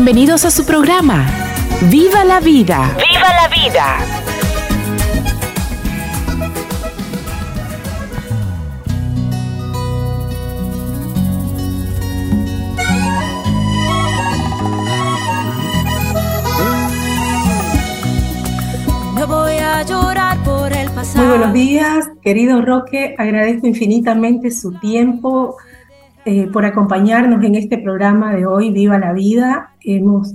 Bienvenidos a su programa. ¡Viva la vida! ¡Viva la vida! No voy a llorar por el pasado. Muy buenos días, querido Roque. Agradezco infinitamente su tiempo eh, por acompañarnos en este programa de hoy, Viva la Vida. Hemos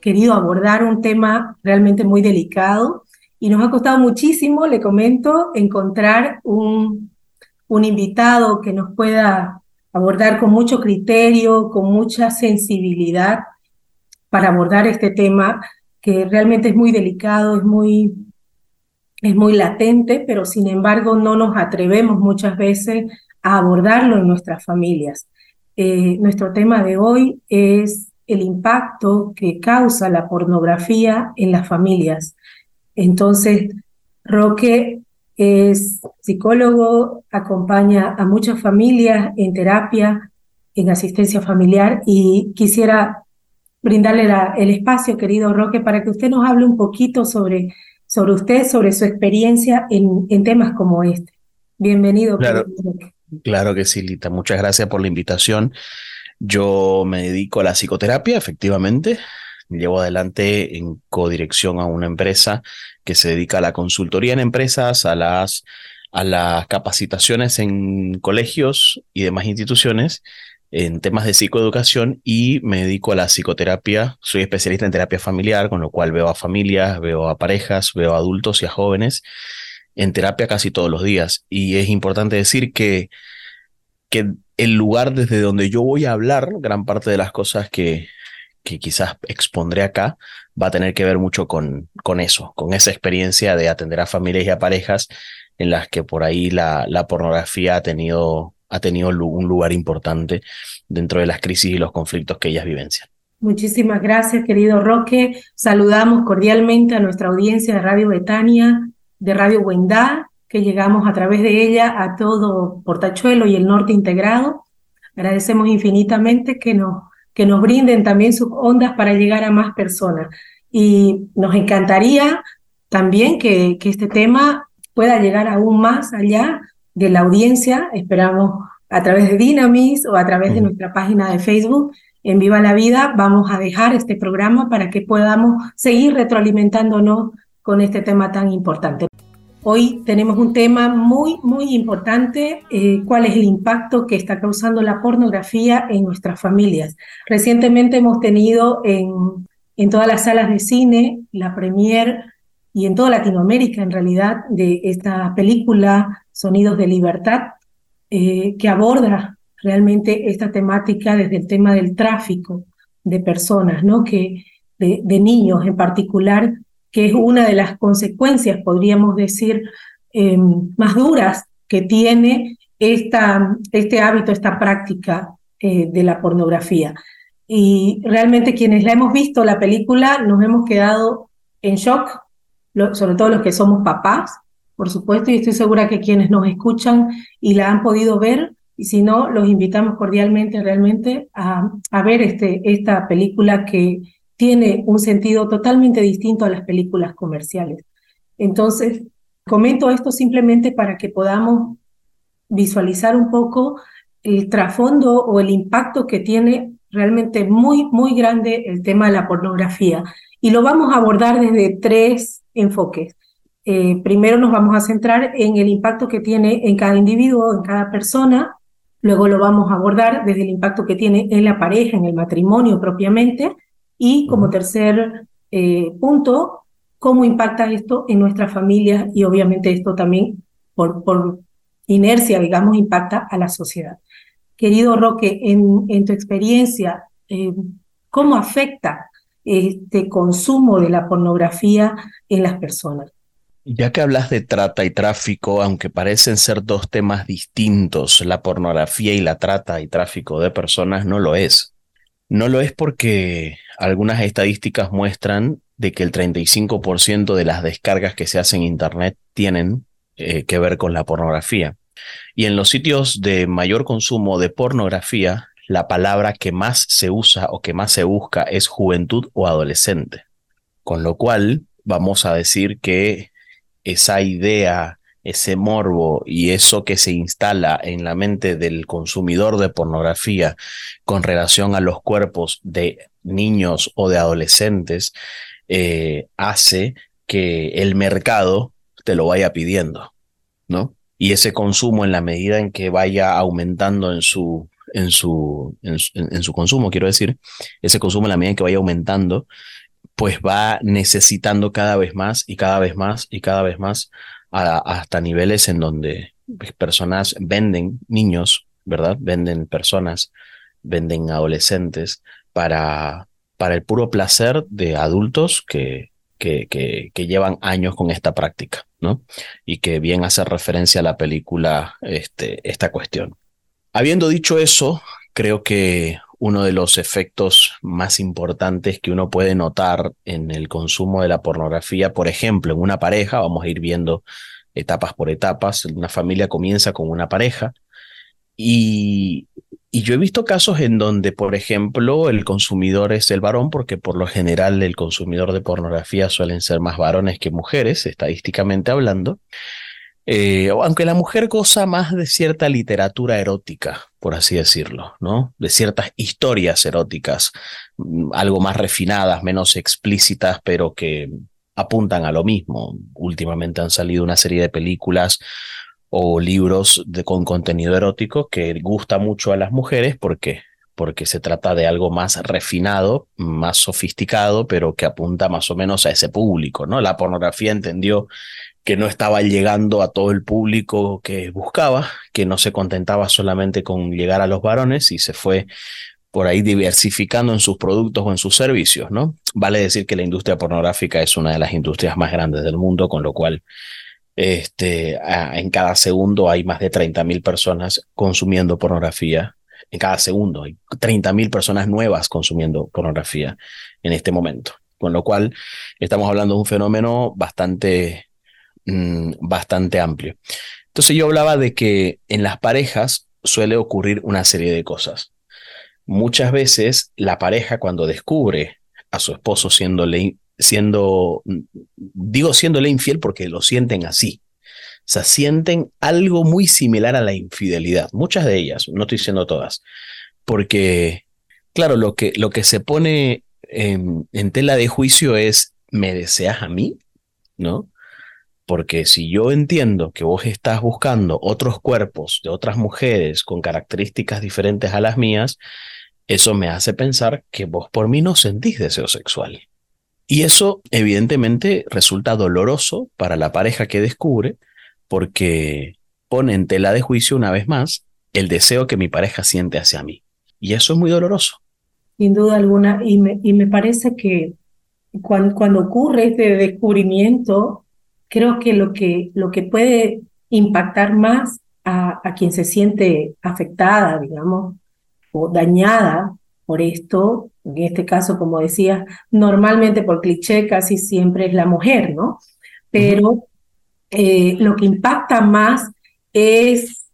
querido abordar un tema realmente muy delicado y nos ha costado muchísimo, le comento, encontrar un, un invitado que nos pueda abordar con mucho criterio, con mucha sensibilidad para abordar este tema que realmente es muy delicado, es muy, es muy latente, pero sin embargo no nos atrevemos muchas veces a abordarlo en nuestras familias. Eh, nuestro tema de hoy es el impacto que causa la pornografía en las familias. Entonces, Roque es psicólogo, acompaña a muchas familias en terapia, en asistencia familiar y quisiera brindarle la- el espacio, querido Roque, para que usted nos hable un poquito sobre, sobre usted, sobre su experiencia en, en temas como este. Bienvenido. Claro. querido Roque. Claro que sí, Lita. Muchas gracias por la invitación. Yo me dedico a la psicoterapia, efectivamente. Llevo adelante en codirección a una empresa que se dedica a la consultoría en empresas, a las, a las capacitaciones en colegios y demás instituciones en temas de psicoeducación y me dedico a la psicoterapia. Soy especialista en terapia familiar, con lo cual veo a familias, veo a parejas, veo a adultos y a jóvenes en terapia casi todos los días. Y es importante decir que, que el lugar desde donde yo voy a hablar, gran parte de las cosas que, que quizás expondré acá, va a tener que ver mucho con, con eso, con esa experiencia de atender a familias y a parejas en las que por ahí la, la pornografía ha tenido, ha tenido un lugar importante dentro de las crisis y los conflictos que ellas vivencian. Muchísimas gracias, querido Roque. Saludamos cordialmente a nuestra audiencia de Radio Betania, de Radio Huendá, que llegamos a través de ella a todo Portachuelo y el norte integrado. Agradecemos infinitamente que nos, que nos brinden también sus ondas para llegar a más personas. Y nos encantaría también que, que este tema pueda llegar aún más allá de la audiencia. Esperamos a través de Dynamis o a través de nuestra página de Facebook en Viva la Vida vamos a dejar este programa para que podamos seguir retroalimentándonos con este tema tan importante. Hoy tenemos un tema muy, muy importante, eh, cuál es el impacto que está causando la pornografía en nuestras familias. Recientemente hemos tenido en, en todas las salas de cine la premier y en toda Latinoamérica en realidad de esta película Sonidos de Libertad, eh, que aborda realmente esta temática desde el tema del tráfico de personas, ¿no? Que, de, de niños en particular, que es una de las consecuencias, podríamos decir, eh, más duras que tiene esta, este hábito, esta práctica eh, de la pornografía. Y realmente quienes la hemos visto, la película, nos hemos quedado en shock, sobre todo los que somos papás, por supuesto, y estoy segura que quienes nos escuchan y la han podido ver, y si no, los invitamos cordialmente realmente a, a ver este, esta película que tiene un sentido totalmente distinto a las películas comerciales. Entonces, comento esto simplemente para que podamos visualizar un poco el trasfondo o el impacto que tiene realmente muy, muy grande el tema de la pornografía. Y lo vamos a abordar desde tres enfoques. Eh, primero nos vamos a centrar en el impacto que tiene en cada individuo, en cada persona. Luego lo vamos a abordar desde el impacto que tiene en la pareja, en el matrimonio propiamente. Y como tercer eh, punto, cómo impacta esto en nuestras familias y obviamente esto también por, por inercia, digamos, impacta a la sociedad. querido Roque, en, en tu experiencia, eh, ¿cómo afecta este consumo de la pornografía en las personas? Ya que hablas de trata y tráfico, aunque parecen ser dos temas distintos, la pornografía y la trata y tráfico de personas no lo es. No lo es porque algunas estadísticas muestran de que el 35% de las descargas que se hacen en Internet tienen eh, que ver con la pornografía. Y en los sitios de mayor consumo de pornografía, la palabra que más se usa o que más se busca es juventud o adolescente. Con lo cual, vamos a decir que esa idea, ese morbo y eso que se instala en la mente del consumidor de pornografía con relación a los cuerpos de niños o de adolescentes, eh, hace que el mercado te lo vaya pidiendo, ¿no? Y ese consumo en la medida en que vaya aumentando en su, en su, en su consumo, quiero decir, ese consumo en la medida en que vaya aumentando, pues va necesitando cada vez más y cada vez más y cada vez más hasta niveles en donde personas venden niños, ¿verdad? Venden personas, venden adolescentes para, para el puro placer de adultos que, que, que, que, llevan años con esta práctica, ¿no? Y que bien hace referencia a la película este, esta cuestión. Habiendo dicho eso, creo que uno de los efectos más importantes que uno puede notar en el consumo de la pornografía, por ejemplo, en una pareja, vamos a ir viendo etapas por etapas, una familia comienza con una pareja y, y yo he visto casos en donde, por ejemplo, el consumidor es el varón, porque por lo general el consumidor de pornografía suelen ser más varones que mujeres, estadísticamente hablando, eh, aunque la mujer goza más de cierta literatura erótica, por así decirlo, ¿no? De ciertas historias eróticas, mm, algo más refinadas, menos explícitas, pero que apuntan a lo mismo. Últimamente han salido una serie de películas o libros con contenido erótico que gusta mucho a las mujeres porque porque se trata de algo más refinado, más sofisticado, pero que apunta más o menos a ese público, ¿no? La pornografía entendió que no estaba llegando a todo el público que buscaba, que no se contentaba solamente con llegar a los varones y se fue por ahí diversificando en sus productos o en sus servicios, ¿no? Vale decir que la industria pornográfica es una de las industrias más grandes del mundo, con lo cual este, en cada segundo hay más de 30.000 personas consumiendo pornografía. En cada segundo hay 30.000 personas nuevas consumiendo pornografía en este momento. Con lo cual estamos hablando de un fenómeno bastante Mm, bastante amplio. Entonces yo hablaba de que en las parejas suele ocurrir una serie de cosas. Muchas veces la pareja cuando descubre a su esposo siéndole, siendo, digo siéndole infiel porque lo sienten así. O sea, sienten algo muy similar a la infidelidad. Muchas de ellas, no estoy diciendo todas, porque, claro, lo que, lo que se pone en tela de juicio es, ¿me deseas a mí? ¿No? Porque si yo entiendo que vos estás buscando otros cuerpos de otras mujeres con características diferentes a las mías, eso me hace pensar que vos por mí no sentís deseo sexual. Y eso evidentemente resulta doloroso para la pareja que descubre porque pone en tela de juicio una vez más el deseo que mi pareja siente hacia mí. Y eso es muy doloroso. Sin duda alguna. Y me, parece que cuando ocurre este descubrimiento, creo que lo que, lo que puede impactar más a, a quien se siente afectada, digamos, o dañada por esto, en este caso, como decía, normalmente por cliché casi siempre es la mujer, ¿no? Pero eh, lo que impacta más es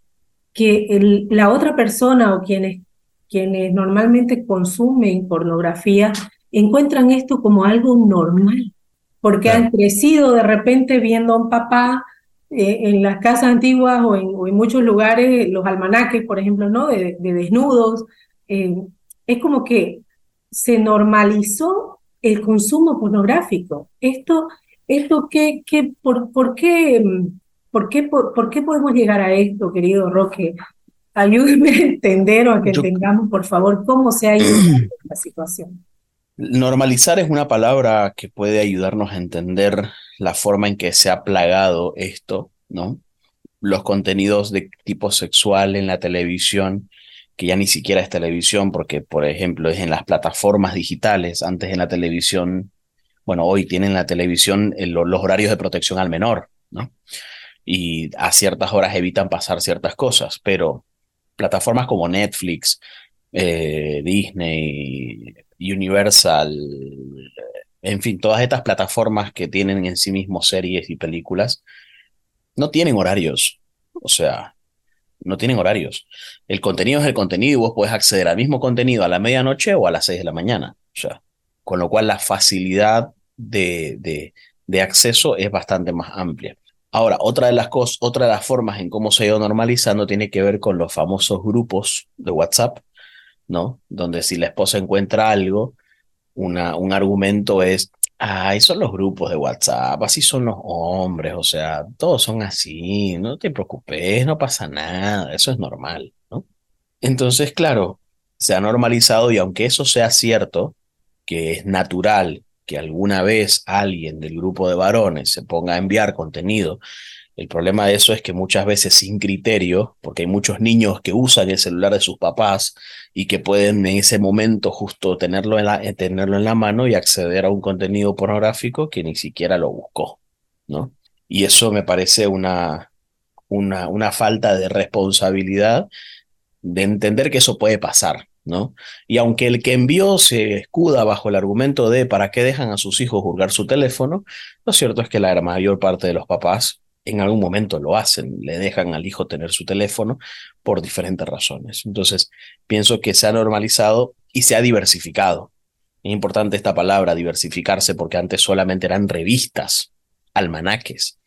que el, la otra persona o quienes, quienes normalmente consumen pornografía encuentran esto como algo normal porque han crecido de repente viendo a un papá eh, en las casas antiguas o en, muchos lugares, los almanaques, por ejemplo, ¿no? De, desnudos. Eh, es como que se normalizó el consumo pornográfico. Esto, esto ¿qué, qué, por, por, qué, por, qué, por, qué podemos llegar a esto, querido Roque? Ayúdeme a entender o a que entendamos, por favor, cómo se ha ido esta situación. Normalizar es una palabra que puede ayudarnos a entender la forma en que se ha plagado esto, ¿no? Los contenidos de tipo sexual en la televisión que ya ni siquiera es televisión, porque por ejemplo es en las plataformas digitales, antes en la televisión, bueno, hoy tienen la televisión los horarios de protección al menor, ¿no? Y a ciertas horas evitan pasar ciertas cosas, pero plataformas como Netflix, eh, Disney, Universal, en fin, todas estas plataformas que tienen en sí mismos series y películas, no tienen horarios. O sea, no tienen horarios. El contenido es el contenido y vos podés acceder al mismo contenido a la medianoche o a las seis de la mañana. O sea, con lo cual la facilidad de, de, de acceso es bastante más amplia. Ahora, otra de las cosas, otra de las formas en cómo se ha ido normalizando tiene que ver con los famosos grupos de WhatsApp, ¿no? Donde si la esposa encuentra algo, una, un argumento es, ah, son los grupos de WhatsApp, así son los hombres, o sea, todos son así, no te preocupes, no pasa nada, eso es normal, ¿no? Entonces, claro, se ha normalizado y aunque eso sea cierto, que es natural que alguna vez alguien del grupo de varones se ponga a enviar contenido el problema de eso es que muchas veces sin criterio, porque hay muchos niños que usan el celular de sus papás y que pueden en ese momento justo tenerlo en la, eh, tenerlo en la mano y acceder a un contenido pornográfico que ni siquiera lo buscó, ¿no? Y eso me parece una, una, una falta de responsabilidad de entender que eso puede pasar, ¿no? Y aunque el que envió se escuda bajo el argumento de para qué dejan a sus hijos juzgar su teléfono, lo cierto es que la mayor parte de los papás en algún momento lo hacen, le dejan al hijo tener su teléfono por diferentes razones. Entonces, pienso que se ha normalizado y se ha diversificado. Es importante esta palabra, diversificarse, porque antes solamente eran revistas, almanaques,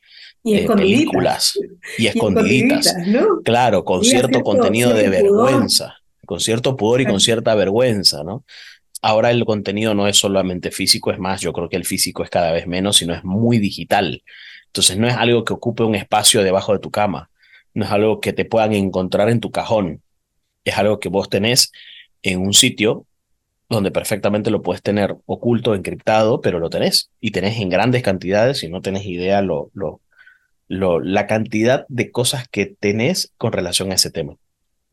y eh, películas y escondiditas. Claro, con cierto, contenido de vergüenza, con cierto pudor y con cierta vergüenza, ¿no? Ahora el contenido no es solamente físico, es más, yo creo que el físico es cada vez menos, sino es muy digital. Entonces no es algo que ocupe un espacio debajo de tu cama, no es algo que te puedan encontrar en tu cajón, es algo que vos tenés en un sitio donde perfectamente lo puedes tener oculto, encriptado, pero lo tenés y tenés en grandes cantidades y no tenés idea lo, lo, lo, la cantidad de cosas que tenés con relación a ese tema.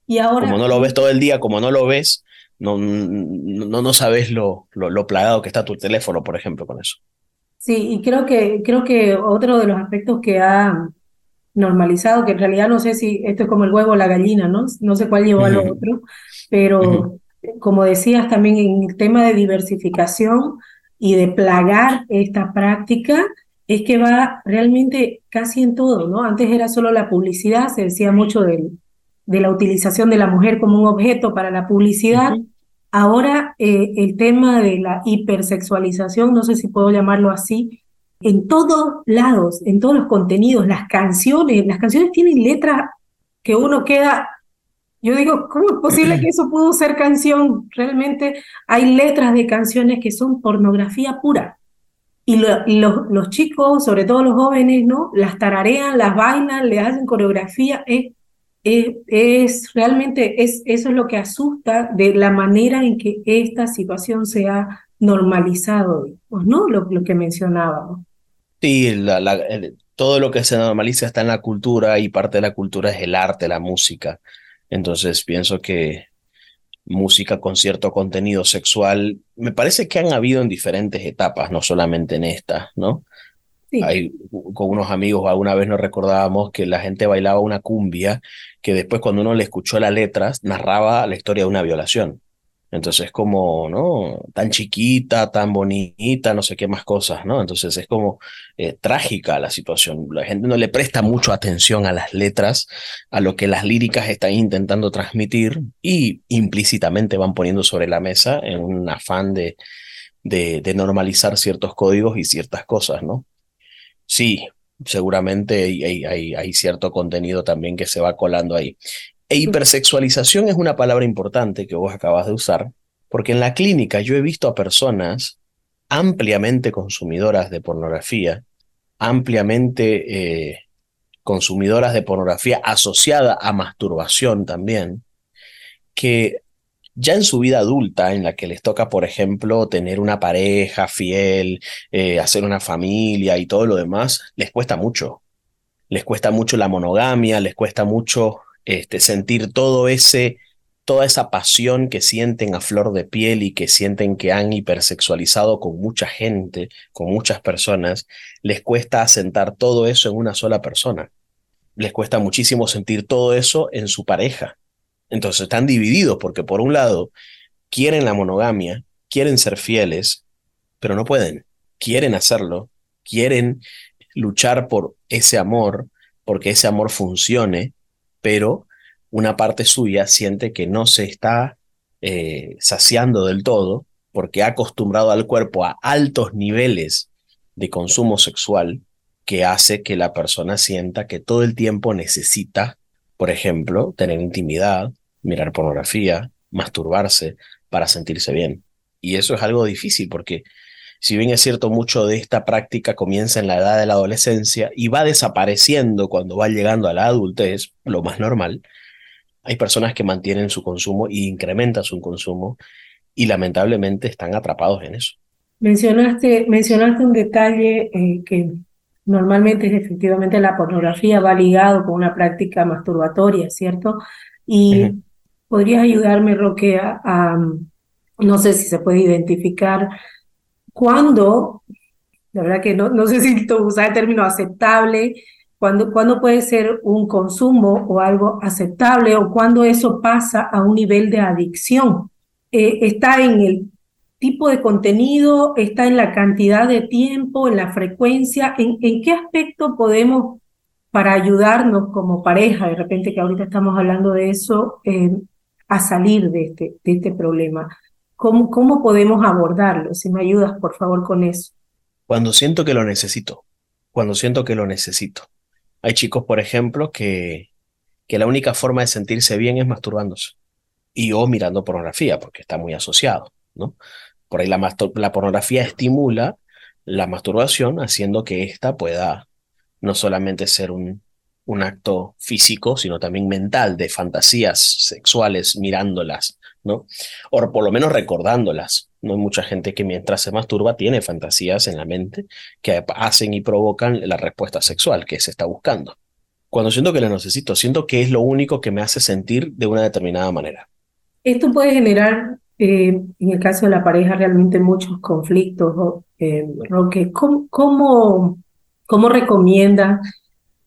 Y ahora, como no lo ves todo el día, como no lo ves, no, no, no sabes lo, lo, lo plagado que está tu teléfono, por ejemplo, con eso. Sí, y creo que, creo que otro de los aspectos que ha normalizado, que en realidad no sé si esto es como el huevo o la gallina, ¿no? No sé cuál llevó a lo otro, pero como decías también en el tema de diversificación y de plagar esta práctica, es que va realmente casi en todo, ¿no? Antes era solo la publicidad, se decía mucho de la utilización de la mujer como un objeto para la publicidad, Ahora eh, el tema de la hipersexualización, no sé si puedo llamarlo así, en todos lados, en todos los contenidos, las canciones, las canciones tienen letras que uno queda, yo digo, ¿cómo es posible que eso pudo ser canción? Realmente hay letras de canciones que son pornografía pura. Y, los chicos, sobre todo los jóvenes, ¿no? Las tararean, las bailan, le hacen coreografía. Es, realmente es, eso es lo que asusta de la manera en que esta situación se ha normalizado, ¿no? Lo, lo que mencionábamos. Sí, la, todo lo que se normaliza está en la cultura y parte de la cultura es el arte, la música. Entonces pienso que música con cierto contenido sexual, me parece que han habido en diferentes etapas, no solamente en esta, ¿no? Con unos amigos alguna vez nos recordábamos que la gente bailaba una cumbia que después cuando uno le escuchó las letras narraba la historia de una violación. Entonces como, ¿no? Tan chiquita, tan bonita, no sé qué más cosas, ¿no? Entonces es como eh, trágica la situación. La gente no le presta mucho atención a las letras, a lo que las líricas están intentando transmitir y implícitamente van poniendo sobre la mesa en un afán de, de, de normalizar ciertos códigos y ciertas cosas, ¿no? Sí, seguramente hay, hay, hay, cierto contenido también que se va colando ahí. E hipersexualización es una palabra importante que vos acabas de usar, porque en la clínica yo he visto a personas ampliamente consumidoras de pornografía, ampliamente eh, consumidoras de pornografía asociada a masturbación también, que ya en su vida adulta, en la que les toca, por ejemplo, tener una pareja fiel, eh, hacer una familia y todo lo demás, les cuesta mucho. Les cuesta mucho la monogamia, les cuesta mucho este, sentir todo ese, toda esa pasión que sienten a flor de piel y que sienten que han hipersexualizado con mucha gente, con muchas personas, les cuesta asentar todo eso en una sola persona. Les cuesta muchísimo sentir todo eso en su pareja. Entonces están divididos porque por un lado quieren la monogamia, quieren ser fieles, pero no pueden. Quieren hacerlo, quieren luchar por ese amor, porque ese amor funcione, pero una parte suya siente que no se está eh, saciando del todo porque ha acostumbrado al cuerpo a altos niveles de consumo sexual que hace que la persona sienta que todo el tiempo necesita, por ejemplo, tener intimidad, mirar pornografía, masturbarse para sentirse bien. Y eso es algo difícil porque si bien es cierto mucho de esta práctica comienza en la edad de la adolescencia y va desapareciendo cuando va llegando a la adultez, lo más normal, hay personas que mantienen su consumo y incrementan su consumo y lamentablemente están atrapados en eso. Mencionaste, mencionaste un detalle eh, que normalmente es efectivamente la pornografía va ligado con una práctica masturbatoria, ¿cierto? Y podrías ayudarme, Roque, a, no sé si se puede identificar cuándo, la verdad que no, no sé si usar el término aceptable, cuándo, puede ser un consumo o algo aceptable o cuándo eso pasa a un nivel de adicción. Eh, está en el tipo de contenido, está en la cantidad de tiempo, en la frecuencia, en, en qué aspecto podemos, para ayudarnos como pareja, de repente que ahorita estamos hablando de eso, eh, a salir de este, de este problema. ¿Cómo, ¿Cómo podemos abordarlo? Si me ayudas, por favor, con eso. Cuando siento que lo necesito, cuando siento que lo necesito. Hay chicos, por ejemplo, que, que la única forma de sentirse bien es masturbándose y o mirando pornografía, porque está muy asociado, ¿no? Por ahí la, la pornografía estimula la masturbación, haciendo que ésta pueda no solamente ser un, un acto físico, sino también mental, de fantasías sexuales mirándolas, ¿no? O por lo menos recordándolas. No hay mucha gente que mientras se masturba tiene fantasías en la mente que hacen y provocan la respuesta sexual que se está buscando. Cuando siento que lo necesito, siento que es lo único que me hace sentir de una determinada manera. Esto puede generar, eh, en el caso de la pareja, realmente muchos conflictos. Eh, Roque, ¿cómo, cómo, cómo recomienda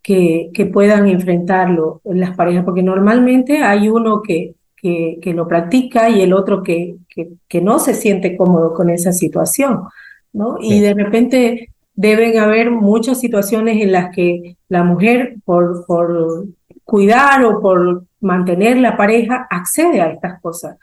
que, que puedan enfrentarlo en las parejas? Porque normalmente hay uno que que, lo practica y el otro que, que, no se siente cómodo con esa situación, ¿no? Y de repente deben haber muchas situaciones en las que la mujer, por, por cuidar o por mantener la pareja, accede a estas cosas.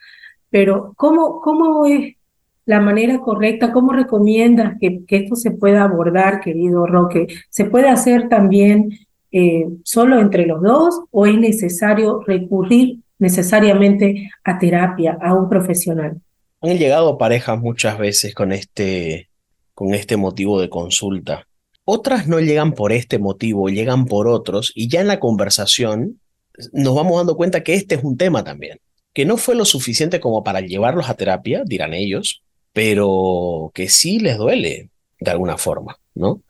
Pero ¿cómo, cómo es la manera correcta? ¿Cómo recomiendas que, que esto se pueda abordar, querido Roque? ¿Se puede hacer también eh, solo entre los dos o es necesario recurrir necesariamente a terapia, a un profesional. Han llegado parejas muchas veces con este, con este motivo de consulta. Otras no llegan por este motivo, llegan por otros y ya en la conversación nos vamos dando cuenta que este es un tema también, que no fue lo suficiente como para llevarlos a terapia, dirán ellos, pero que sí les duele de alguna forma, ¿no?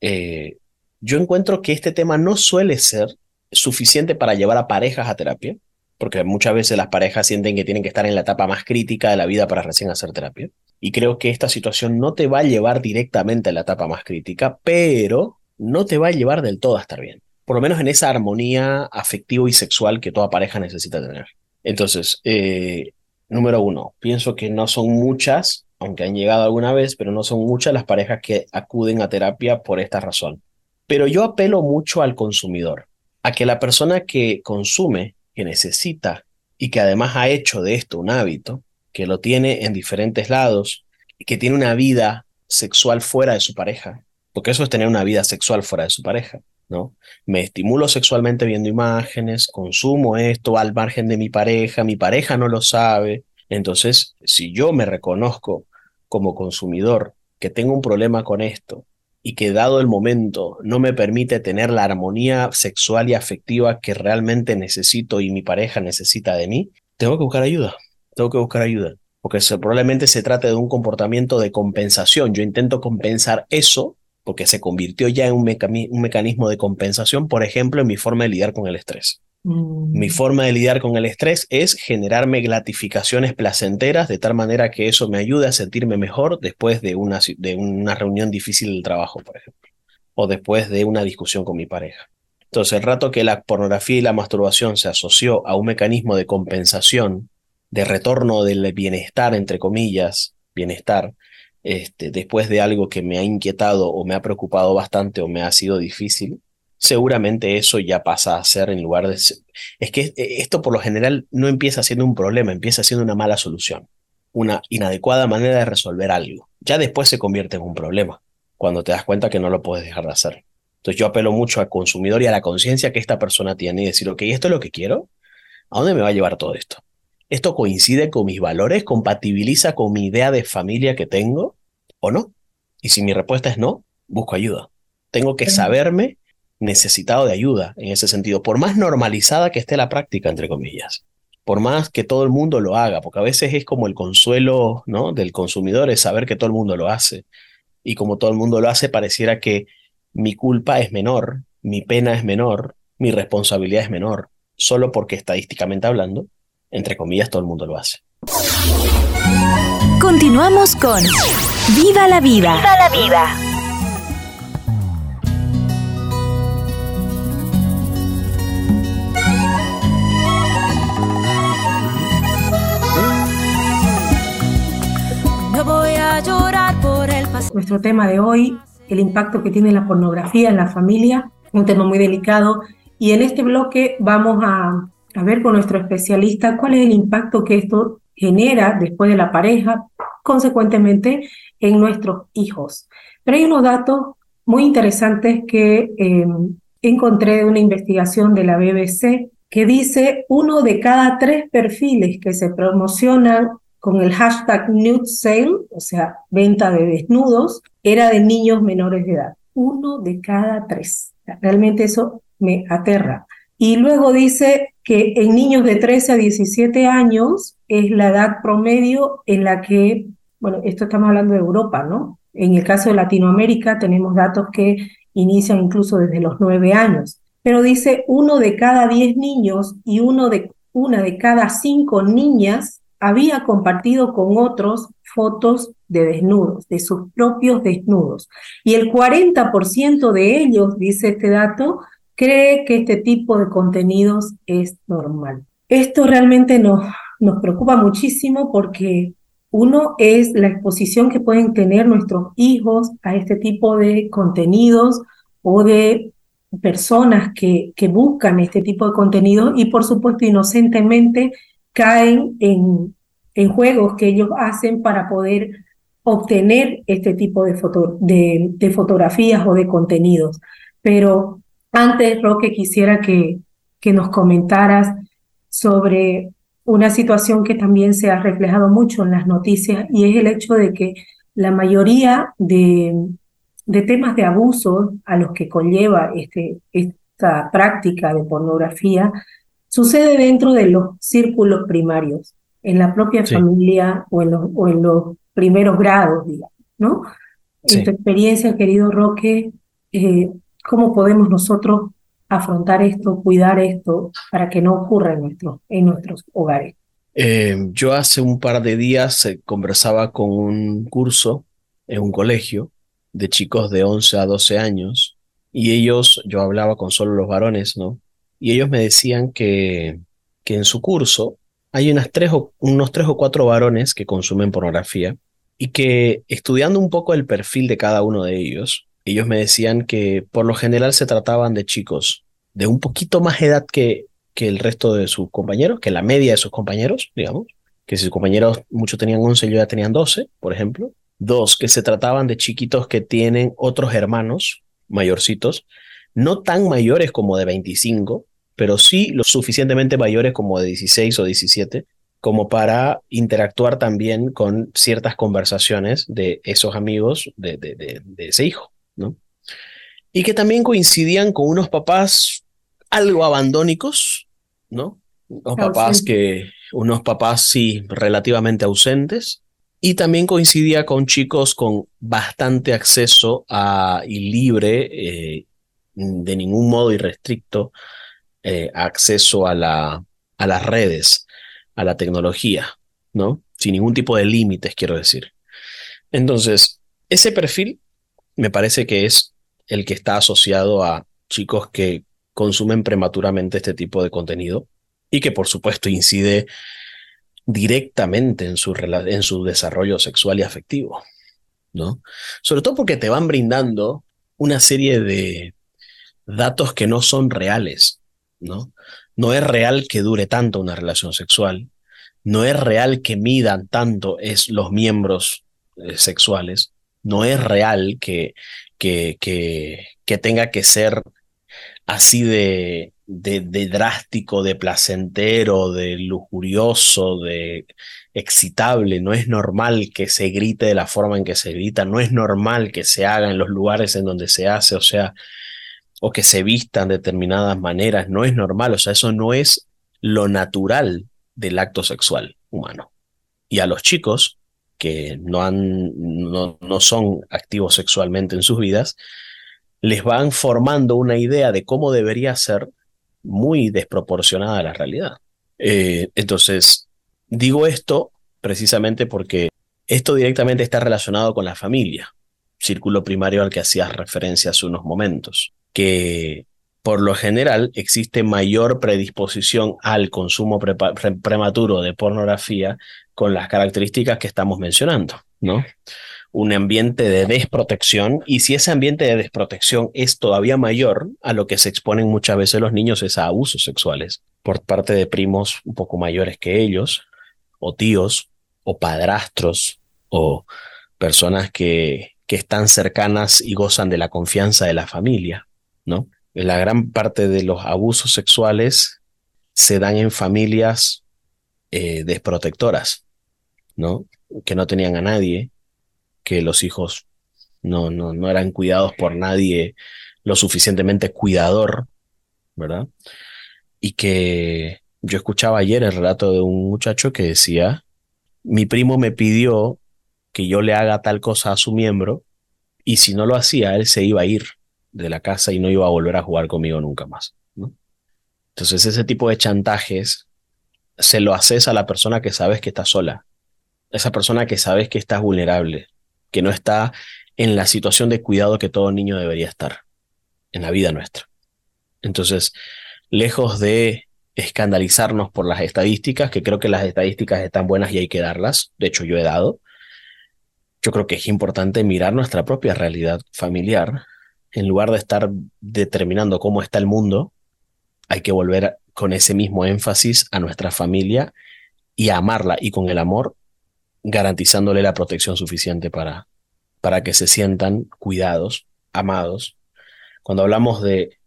Eh, yo encuentro que este tema no suele ser suficiente para llevar a parejas a terapia, porque muchas veces las parejas sienten que tienen que estar en la etapa más crítica de la vida para recién hacer terapia. Y creo que esta situación no te va a llevar directamente a la etapa más crítica, pero no te va a llevar del todo a estar bien. Por lo menos en esa armonía afectiva y sexual que toda pareja necesita tener. Entonces, eh, número uno, pienso que no son muchas, aunque han llegado alguna vez, pero no son muchas las parejas que acuden a terapia por esta razón. Pero yo apelo mucho al consumidor, a que la persona que consume que necesita y que además ha hecho de esto un hábito, que lo tiene en diferentes lados, y que tiene una vida sexual fuera de su pareja, porque eso es tener una vida sexual fuera de su pareja, ¿no? Me estimulo sexualmente viendo imágenes, consumo esto al margen de mi pareja, mi pareja no lo sabe. Entonces, si yo me reconozco como consumidor que tengo un problema con esto y que dado el momento no me permite tener la armonía sexual y afectiva que realmente necesito y mi pareja necesita de mí, tengo que buscar ayuda, tengo que buscar ayuda, porque probablemente se trate de un comportamiento de compensación. Yo intento compensar eso porque se convirtió ya en un, un mecanismo de compensación, por ejemplo, en mi forma de lidiar con el estrés. Mi Mm. forma de lidiar con el estrés es generarme gratificaciones placenteras de tal manera que eso me ayude a sentirme mejor después de una, de una reunión difícil del trabajo, por ejemplo, o después de una discusión con mi pareja. Entonces, el rato que la pornografía y la masturbación se asoció a un mecanismo de compensación, de retorno del bienestar, entre comillas, bienestar, este, después de algo que me ha inquietado o me ha preocupado bastante o me ha sido difícil, seguramente eso ya pasa a ser en lugar de... Es que eh, esto por lo general no empieza siendo un problema, empieza siendo una mala solución, una inadecuada manera de resolver algo. Ya después se convierte en un problema, cuando te das cuenta que no lo puedes dejar de hacer. Entonces yo apelo mucho al consumidor y a la conciencia que esta persona tiene y decir, ok, esto es lo que quiero, ¿a dónde me va a llevar todo esto? ¿Esto coincide con mis valores? ¿Compatibiliza con mi idea de familia que tengo o no? Y si mi respuesta es no, busco ayuda. Tengo que saberme necesitado de ayuda en ese sentido, por más normalizada que esté la práctica, entre comillas, por más que todo el mundo lo haga, porque a veces es como el consuelo, ¿no? del consumidor, es saber que todo el mundo lo hace. Y como todo el mundo lo hace, pareciera que mi culpa es menor, mi pena es menor, mi responsabilidad es menor, solo porque estadísticamente hablando, entre comillas, todo el mundo lo hace. Continuamos con Viva la vida. Viva la vida. Nuestro tema de hoy, el impacto que tiene la pornografía en la familia, un tema muy delicado. Y en este bloque vamos a, ver con nuestro especialista cuál es el impacto que esto genera después de la pareja, consecuentemente en nuestros hijos. Pero hay unos datos muy interesantes que eh, encontré de una investigación de la BBC que dice uno de cada tres perfiles que se promocionan con el hashtag nude sale, o sea, venta de desnudos, era de niños menores de edad. Uno de cada tres. Realmente eso me aterra. Y luego dice que en niños de 13 a 17 años es la edad promedio en la que, bueno, esto estamos hablando de Europa, ¿no? En el caso de Latinoamérica tenemos datos que inician incluso desde los 9 años. Pero dice uno de cada 10 niños y uno de, una de cada 5 niñas había compartido con otros fotos de desnudos, de sus propios desnudos. Y el 40% de ellos, dice este dato, cree que este tipo de contenidos es normal. Esto realmente nos, nos preocupa muchísimo porque uno es la exposición que pueden tener nuestros hijos a este tipo de contenidos o de personas que, que buscan este tipo de contenidos y por supuesto inocentemente caen en, en juegos que ellos hacen para poder obtener este tipo de, foto, de, fotografías o de contenidos. Pero antes, Roque, quisiera que, que nos comentaras sobre una situación que también se ha reflejado mucho en las noticias y es el hecho de que la mayoría de, de temas de abuso a los que conlleva este, esta práctica de pornografía sucede dentro de los círculos primarios, en la propia Sí. familia o en, los, o en los primeros grados, digamos, ¿no? En Sí. tu experiencia, querido Roque, eh, ¿cómo podemos nosotros afrontar esto, cuidar esto para que no ocurra en, nuestro, en nuestros hogares? Eh, yo hace un par de días eh, conversaba con un curso en un colegio de chicos de 11 a 12 años y ellos, yo hablaba con solo los varones, ¿no? Y ellos me decían que, que en su curso hay unas tres unos tres o cuatro varones que consumen pornografía y que estudiando un poco el perfil de cada uno de ellos, ellos me decían que por lo general se trataban de chicos de un poquito más edad que, que el resto de sus compañeros, que la media de sus compañeros, digamos, que si sus compañeros muchos tenían 11, ellos ya tenían 12, por ejemplo. Dos, que se trataban de chiquitos que tienen otros hermanos mayorcitos, no tan mayores como de 25, pero sí lo suficientemente mayores como de 16 o 17, como para interactuar también con ciertas conversaciones de esos amigos de, de, de, de ese hijo, ¿no? Y que también coincidían con unos papás algo abandónicos, ¿no? Unos papás que, unos papás sí, relativamente ausentes, y también coincidía con chicos con bastante acceso a, y libre, eh, de ningún modo irrestricto, eh, acceso a, la, a las redes, a la tecnología, ¿no? Sin ningún tipo de límites, quiero decir. Entonces, ese perfil me parece que es el que está asociado a chicos que consumen prematuramente este tipo de contenido y que por supuesto incide directamente en su, en su desarrollo sexual y afectivo, ¿no? Sobre todo porque te van brindando una serie de datos que no son reales, ¿no? No es real que dure tanto una relación sexual, no es real que midan tanto es los miembros eh, sexuales, no es real que, que, que, tenga que ser así de, de, drástico, de placentero, de lujurioso, de excitable. No es normal que se grite de la forma en que se grita, no es normal que se haga en los lugares en donde se hace, o sea, o que se vistan de determinadas maneras, no es normal, o sea, eso no es lo natural del acto sexual humano. Y a los chicos que no, han, no, no son activos sexualmente en sus vidas, les van formando una idea de cómo debería ser muy desproporcionada a la realidad. Eh, entonces, digo esto precisamente porque esto directamente está relacionado con la familia, círculo primario al que hacías referencia hace unos momentos, que por lo general existe mayor predisposición al consumo prematuro de pornografía con las características que estamos mencionando, ¿no? un ambiente de desprotección y si ese ambiente de desprotección es todavía mayor a lo que se exponen muchas veces los niños es a abusos sexuales por parte de primos un poco mayores que ellos o tíos o padrastros o personas que, que están cercanas y gozan de la confianza de la familia, ¿no? La gran parte de los abusos sexuales se dan en familias eh, desprotectoras, ¿no? Que no tenían a nadie, que los hijos no, no, no eran cuidados por nadie lo suficientemente cuidador, ¿verdad? Y que yo escuchaba ayer el relato de un muchacho que decía, mi primo me pidió que yo le haga tal cosa a su miembro y si no lo hacía, él se iba a ir de la casa y no iba a volver a jugar conmigo nunca más. ¿no? Entonces ese tipo de chantajes se lo haces a la persona que sabes que está sola, esa persona que sabes que está vulnerable, que no está en la situación de cuidado que todo niño debería estar en la vida nuestra. Entonces, lejos de escandalizarnos por las estadísticas, que creo que las estadísticas están buenas y hay que darlas, de hecho yo he dado, yo creo que es importante mirar nuestra propia realidad familiar. En lugar de estar determinando cómo está el mundo, hay que volver con ese mismo énfasis a nuestra familia y a amarla y con el amor garantizándole la protección suficiente para, para que se sientan cuidados, amados. Cuando hablamos de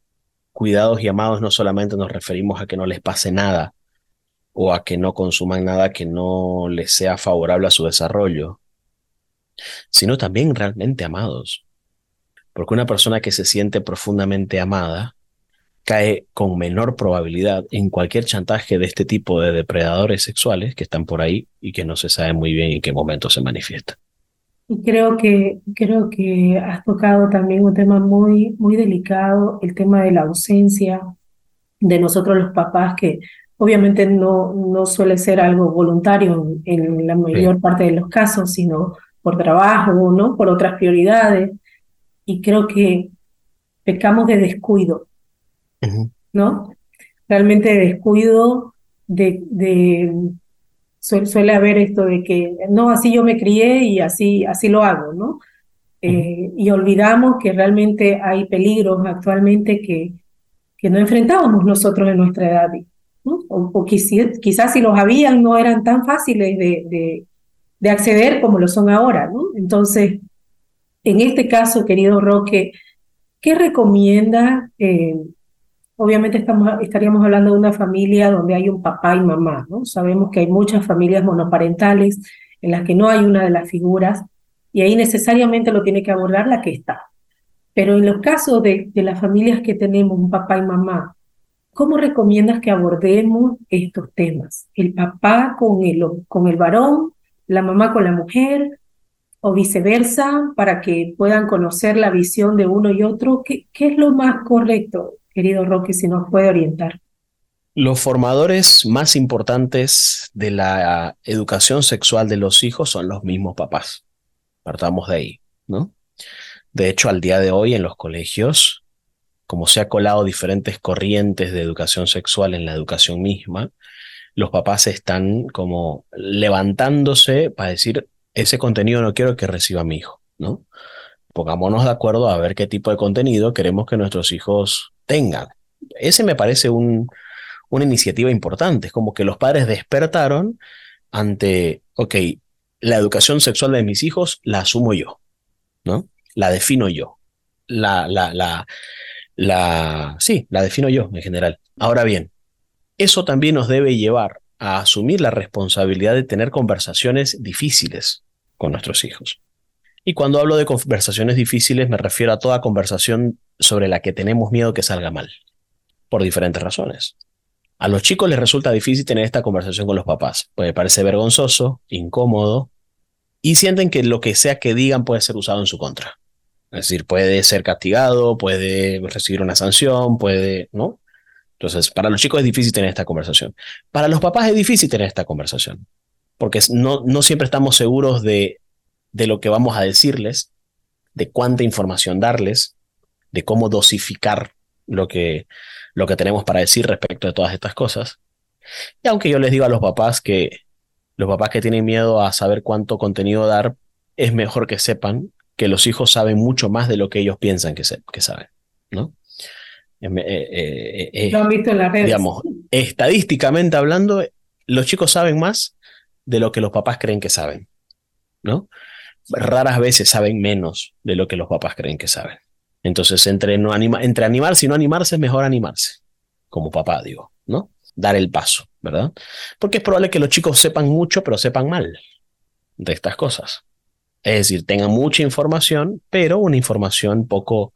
cuidados y amados, no solamente nos referimos a que no les pase nada o a que no consuman nada que no les sea favorable a su desarrollo, sino también realmente amados. Porque una persona que se siente profundamente amada cae con menor probabilidad en cualquier chantaje de este tipo de depredadores sexuales que están por ahí y que no se sabe muy bien en qué momento se manifiesta. Y creo que, creo que has tocado también un tema muy, muy delicado, el tema de la ausencia de nosotros los papás, que obviamente no, no suele ser algo voluntario en la mayor parte de los casos, sino por trabajo, ¿no? por otras prioridades. Y creo que pecamos de descuido ¿no? Realmente descuido de, de suele, haber esto de que, no, así yo me crié y así, así lo hago, ¿no? Eh, y olvidamos que realmente hay peligros actualmente que, que no enfrentábamos nosotros en nuestra edad, ¿no? O, quizás si los habían no eran tan fáciles de, de, de, acceder como lo son ahora, ¿no? Entonces, en este caso, querido Roque, ¿qué recomienda eh, obviamente estamos, estaríamos hablando de una familia donde hay un papá y mamá, ¿no? Sabemos que hay muchas familias monoparentales en las que no hay una de las figuras y ahí necesariamente lo tiene que abordar la que está. Pero en los casos de, de las familias que tenemos un papá y mamá, ¿cómo recomiendas que abordemos estos temas? ¿El papá con el, con el varón, la mamá con la mujer o viceversa para que puedan conocer la visión de uno y otro? ¿Qué, qué es lo más correcto? querido Roque, si nos puede orientar. Los formadores más importantes de la educación sexual de los hijos son los mismos papás. Partamos de ahí, ¿no? De hecho, al día de hoy en los colegios, como se ha colado diferentes corrientes de educación sexual en la educación misma, los papás están como levantándose para decir, ese contenido no quiero que reciba mi hijo, ¿no? Pongámonos de acuerdo a ver qué tipo de contenido queremos que nuestros hijos tengan. Ese me parece un, una iniciativa importante. Es como que los padres despertaron ante, ok, la educación sexual de mis hijos la asumo yo, ¿no? La defino yo. La, la, la, la, sí, la defino yo en general. Ahora bien, eso también nos debe llevar a asumir la responsabilidad de tener conversaciones difíciles con nuestros hijos. Y cuando hablo de conversaciones difíciles me refiero a toda conversación sobre la que tenemos miedo que salga mal, por diferentes razones. A los chicos les resulta difícil tener esta conversación con los papás. Puede parecer vergonzoso, incómodo, y sienten que lo que sea que digan puede ser usado en su contra. Es decir, puede ser castigado, puede recibir una sanción, puede, ¿no? Entonces, para los chicos es difícil tener esta conversación. Para los papás es difícil tener esta conversación, porque no, siempre estamos seguros de, lo que vamos a decirles, de cuánta información darles, de cómo dosificar lo que, lo que tenemos para decir respecto de todas estas cosas. Y aunque yo les digo a los papás que los papás que tienen miedo a saber cuánto contenido dar, es mejor que sepan que los hijos saben mucho más de lo que ellos piensan que, que saben, ¿no? Eh, eh, eh, lo han visto en las redes. Digamos, estadísticamente hablando, los chicos saben más de lo que los papás creen que saben, ¿no? Raras veces saben menos de lo que los papás creen que saben. Entonces, entre, no anima, entre animarse y no animarse, es mejor animarse, como papá, digo, ¿no? Dar el paso, ¿verdad? Porque es probable que los chicos sepan mucho, pero sepan mal de estas cosas. Es decir, tengan mucha información, pero una información poco,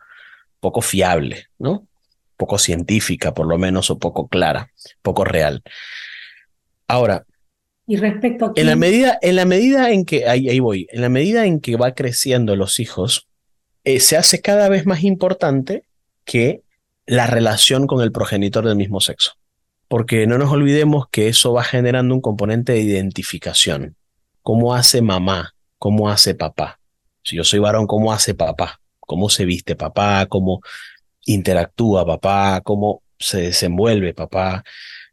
poco fiable, ¿no? Poco científica, por lo menos, o poco clara, poco real. Ahora, y respecto a en la medida, en la medida en que, ahí, ahí voy, en la medida en que va creciendo los hijos, eh, se hace cada vez más importante que la relación con el progenitor del mismo sexo. Porque no nos olvidemos que eso va generando un componente de identificación. ¿Cómo hace mamá? ¿Cómo hace papá? Si yo soy varón, ¿cómo hace papá? ¿Cómo se viste papá? ¿Cómo interactúa papá? ¿Cómo se desenvuelve papá?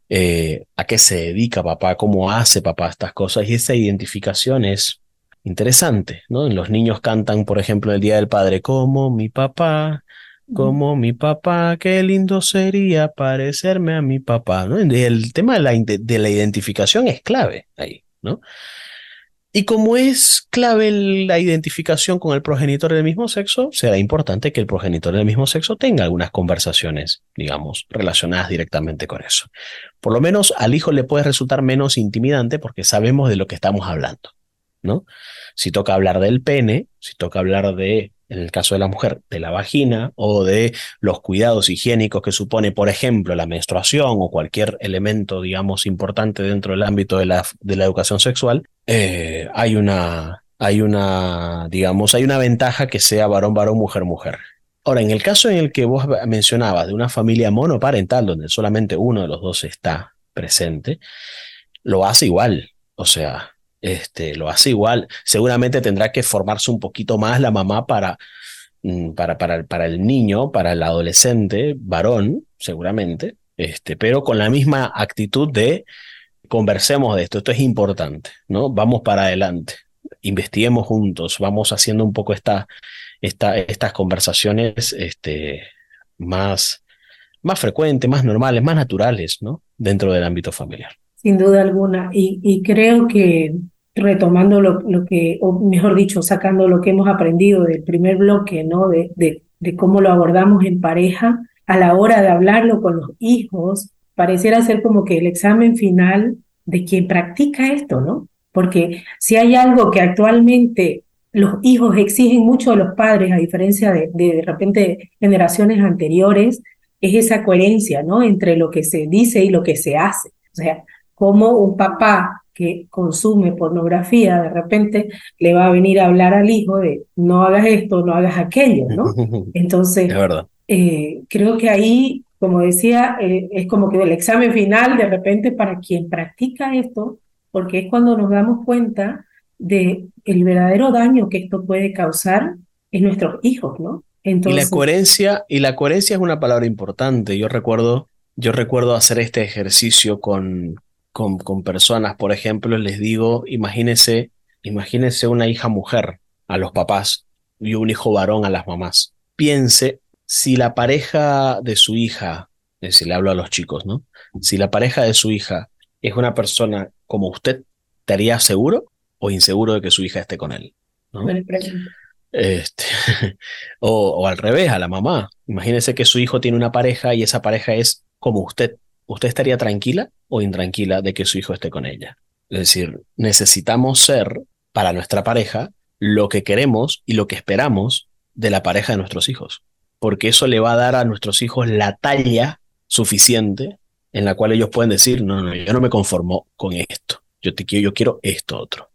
Eh, ¿A qué se dedica papá? ¿Cómo hace papá estas cosas? Y esa identificación es interesante, ¿no? Los niños cantan, por ejemplo, el Día del Padre, como mi papá, como mi papá, qué lindo sería parecerme a mi papá, ¿no? El tema de la, de la identificación es clave ahí, ¿no? Y como es clave la identificación con el progenitor del mismo sexo, será importante que el progenitor del mismo sexo tenga algunas conversaciones, digamos, relacionadas directamente con eso. Por lo menos al hijo le puede resultar menos intimidante porque sabemos de lo que estamos hablando. ¿no? Si toca hablar del pene, si toca hablar de, en el caso de la mujer, de la vagina o de los cuidados higiénicos que supone, por ejemplo, la menstruación o cualquier elemento, digamos, importante dentro del ámbito de la, educación sexual, eh, hay una, hay una, digamos, hay una ventaja que sea varón, varón, mujer, mujer. Ahora, en el caso en el que vos mencionabas de una familia monoparental donde solamente uno de los dos está presente, lo hace igual. O sea, este, lo hace igual. Seguramente tendrá que formarse un poquito más la mamá para, mm, para, para, para el niño, para el adolescente, varón, seguramente, este, pero con la misma actitud de conversemos de esto, esto es importante, ¿no? Vamos para adelante, investiguemos juntos, vamos haciendo un poco esta, esta, estas conversaciones este, más, más frecuentes, más normales, más naturales, ¿no? Dentro del ámbito familiar. Sin duda alguna. Y, y creo que retomando lo, lo, que, o mejor dicho, sacando lo que hemos aprendido del primer bloque, ¿no? De, de, cómo lo abordamos en pareja, a la hora de hablarlo con los hijos, pareciera ser como que el examen final de quien practica esto, ¿no? Porque si hay algo que actualmente los hijos exigen mucho de los padres, a diferencia de, de, de repente generaciones anteriores, es esa coherencia, ¿no? Entre lo que se dice y lo que se hace. O sea, como un papá que consume pornografía, de repente le va a venir a hablar al hijo de no hagas esto, no hagas aquello, ¿no? Entonces, eh, creo que ahí como decía, eh, es como que el examen final de repente para quien practica esto, porque es cuando nos damos cuenta de el verdadero daño que esto puede causar en nuestros hijos, ¿no? Entonces, y la coherencia, y la coherencia es una palabra importante. Yo recuerdo, yo recuerdo hacer este ejercicio con, con, con personas, por ejemplo, les digo, imagínese, imagínese una hija mujer a los papás y un hijo varón a las mamás. Piense si la pareja de su hija, es decir, le hablo a los chicos, ¿no? Si la pareja de su hija es una persona como usted, ¿estaría seguro o inseguro de que su hija esté con él? ¿no? Este, o, o, al revés, a la mamá. Imagínese que su hijo tiene una pareja y esa pareja es como usted. ¿Usted estaría tranquila o intranquila de que su hijo esté con ella? Es decir, necesitamos ser para nuestra pareja lo que queremos y lo que esperamos de la pareja de nuestros hijos, porque eso le va a dar a nuestros hijos la talla suficiente en la cual ellos pueden decir, no, no, yo no me conformo con esto, yo te quiero, yo quiero esto otro,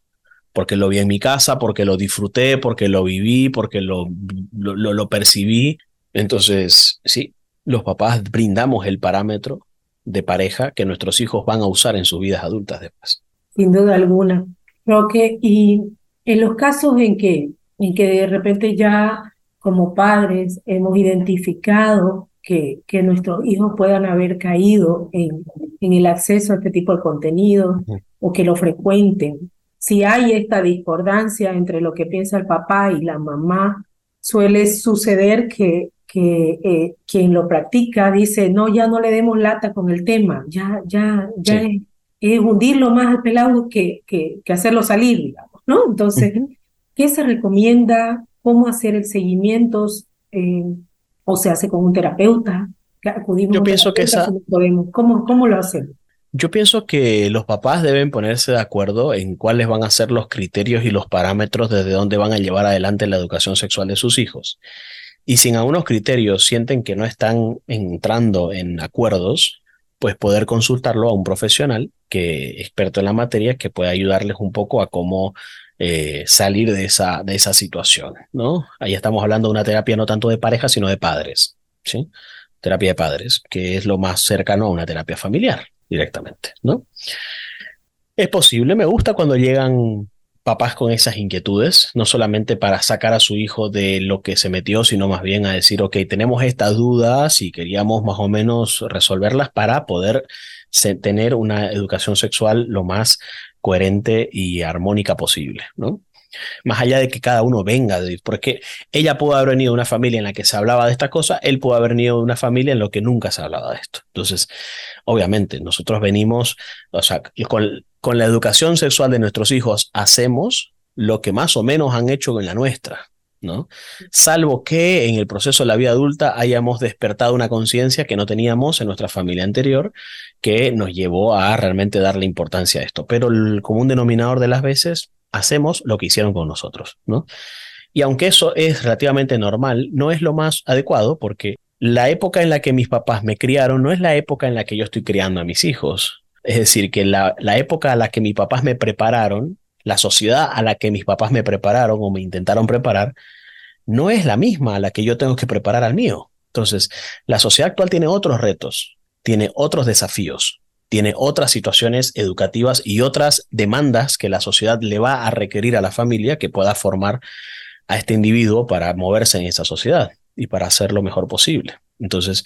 porque lo vi en mi casa, porque lo disfruté, porque lo viví, porque lo, lo, lo percibí. Entonces, sí, los papás brindamos el parámetro de pareja que nuestros hijos van a usar en sus vidas adultas después. Sin duda alguna. Creo que, y en los casos en que, en que de repente ya como padres hemos identificado que, que nuestros hijos puedan haber caído en, en el acceso a este tipo de contenido o que lo frecuenten. Si hay esta discordancia entre lo que piensa el papá y la mamá, suele suceder que, que eh, quien lo practica dice, no, ya no le demos lata con el tema, ya, ya, ya es, hundirlo más al pelado que, que, que hacerlo salir, digamos. ¿no? Entonces, ¿qué se recomienda? ¿Cómo hacer el seguimiento? Eh, ¿O se hace con un terapeuta? ¿Acudimos Yo pienso que esa... ¿Cómo, ¿Cómo lo hacemos? Yo pienso que los papás deben ponerse de acuerdo en cuáles van a ser los criterios y los parámetros desde dónde van a llevar adelante la educación sexual de sus hijos. Y si en algunos criterios sienten que no están entrando en acuerdos, pues poder consultarlo a un profesional que experto en la materia que pueda ayudarles un poco a cómo eh, salir de esa, de esa situación, ¿no? Ahí estamos hablando de una terapia no tanto de pareja, sino de padres, ¿sí? Terapia de padres, que es lo más cercano a una terapia familiar directamente, ¿no? Es posible, me gusta cuando llegan papás con esas inquietudes, no solamente para sacar a su hijo de lo que se metió, sino más bien a decir, ok, tenemos estas dudas y queríamos más o menos resolverlas para poder tener una educación sexual lo más coherente y armónica posible, ¿no? Más allá de que cada uno venga, porque ella pudo haber venido de una familia en la que se hablaba de esta cosa, él pudo haber venido de una familia en la que nunca se hablaba de esto. Entonces, obviamente, nosotros venimos, o sea, con, con la educación sexual de nuestros hijos hacemos lo que más o menos han hecho en la nuestra, ¿no? Salvo que en el proceso de la vida adulta hayamos despertado una conciencia que no teníamos en nuestra familia anterior, que nos llevó a realmente darle importancia a esto. Pero el común denominador de las veces hacemos lo que hicieron con nosotros, ¿no? Y aunque eso es relativamente normal, no es lo más adecuado porque la época en la que mis papás me criaron no es la época en la que yo estoy criando a mis hijos. Es decir, que la, la época a la que mis papás me prepararon, la sociedad a la que mis papás me prepararon o me intentaron preparar, no es la misma a la que yo tengo que preparar al mío. Entonces, la sociedad actual tiene otros retos, tiene otros desafíos tiene otras situaciones educativas y otras demandas que la sociedad le va a requerir a la familia que pueda formar a este individuo para moverse en esa sociedad y para hacer lo mejor posible. Entonces,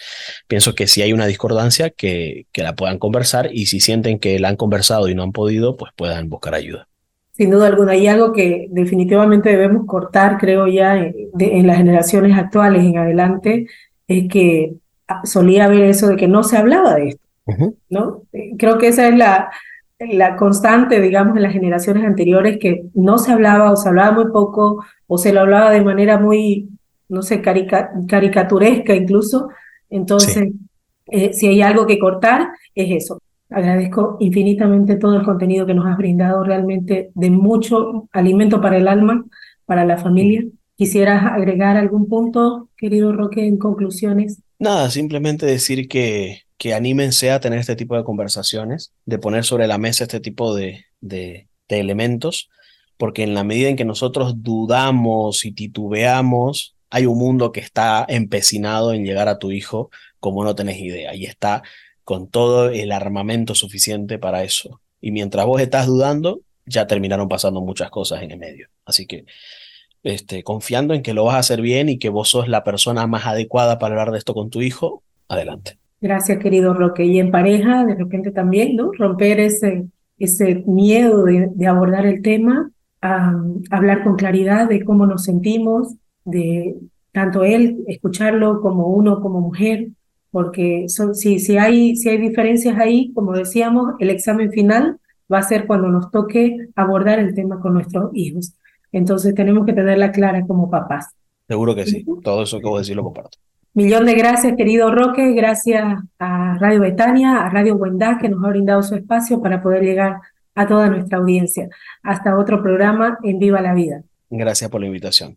pienso que si hay una discordancia, que, que la puedan conversar y si sienten que la han conversado y no han podido, pues puedan buscar ayuda. Sin duda alguna, hay algo que definitivamente debemos cortar, creo ya, en las generaciones actuales en adelante, es que solía haber eso de que no se hablaba de esto. ¿no? Creo que esa es la, la constante, digamos, en las generaciones anteriores, que no se hablaba o se hablaba muy poco o se lo hablaba de manera muy, no sé, caricaturesca incluso. Entonces, eh, si hay algo que cortar, es eso. Agradezco infinitamente todo el contenido que nos has brindado, realmente de mucho alimento para el alma, para la familia. ¿Quisieras agregar algún punto, querido Roque, en conclusiones? Nada, simplemente decir que que anímense a tener este tipo de conversaciones, de poner sobre la mesa este tipo de, de, elementos, porque en la medida en que nosotros dudamos y titubeamos, hay un mundo que está empecinado en llegar a tu hijo como no tenés idea y está con todo el armamento suficiente para eso. Y mientras vos estás dudando, ya terminaron pasando muchas cosas en el medio. Así que este, confiando en que lo vas a hacer bien y que vos sos la persona más adecuada para hablar de esto con tu hijo, adelante. Gracias, querido Roque. Y en pareja, de repente también, ¿no? Romper ese, ese miedo de, abordar el tema, hablar con claridad de cómo nos sentimos, de tanto él escucharlo como uno como mujer, porque son, si, si, hay, si hay diferencias ahí, como decíamos, el examen final va a ser cuando nos toque abordar el tema con nuestros hijos. Entonces tenemos que tenerla clara como papás. Seguro que sí, todo eso que vos decís lo comparto. Millón de gracias, querido Roque, gracias a Radio Betania, a Radio Buendá, que nos ha brindado su espacio para poder llegar a toda nuestra audiencia. Hasta otro programa en Viva la Vida. Gracias por la invitación.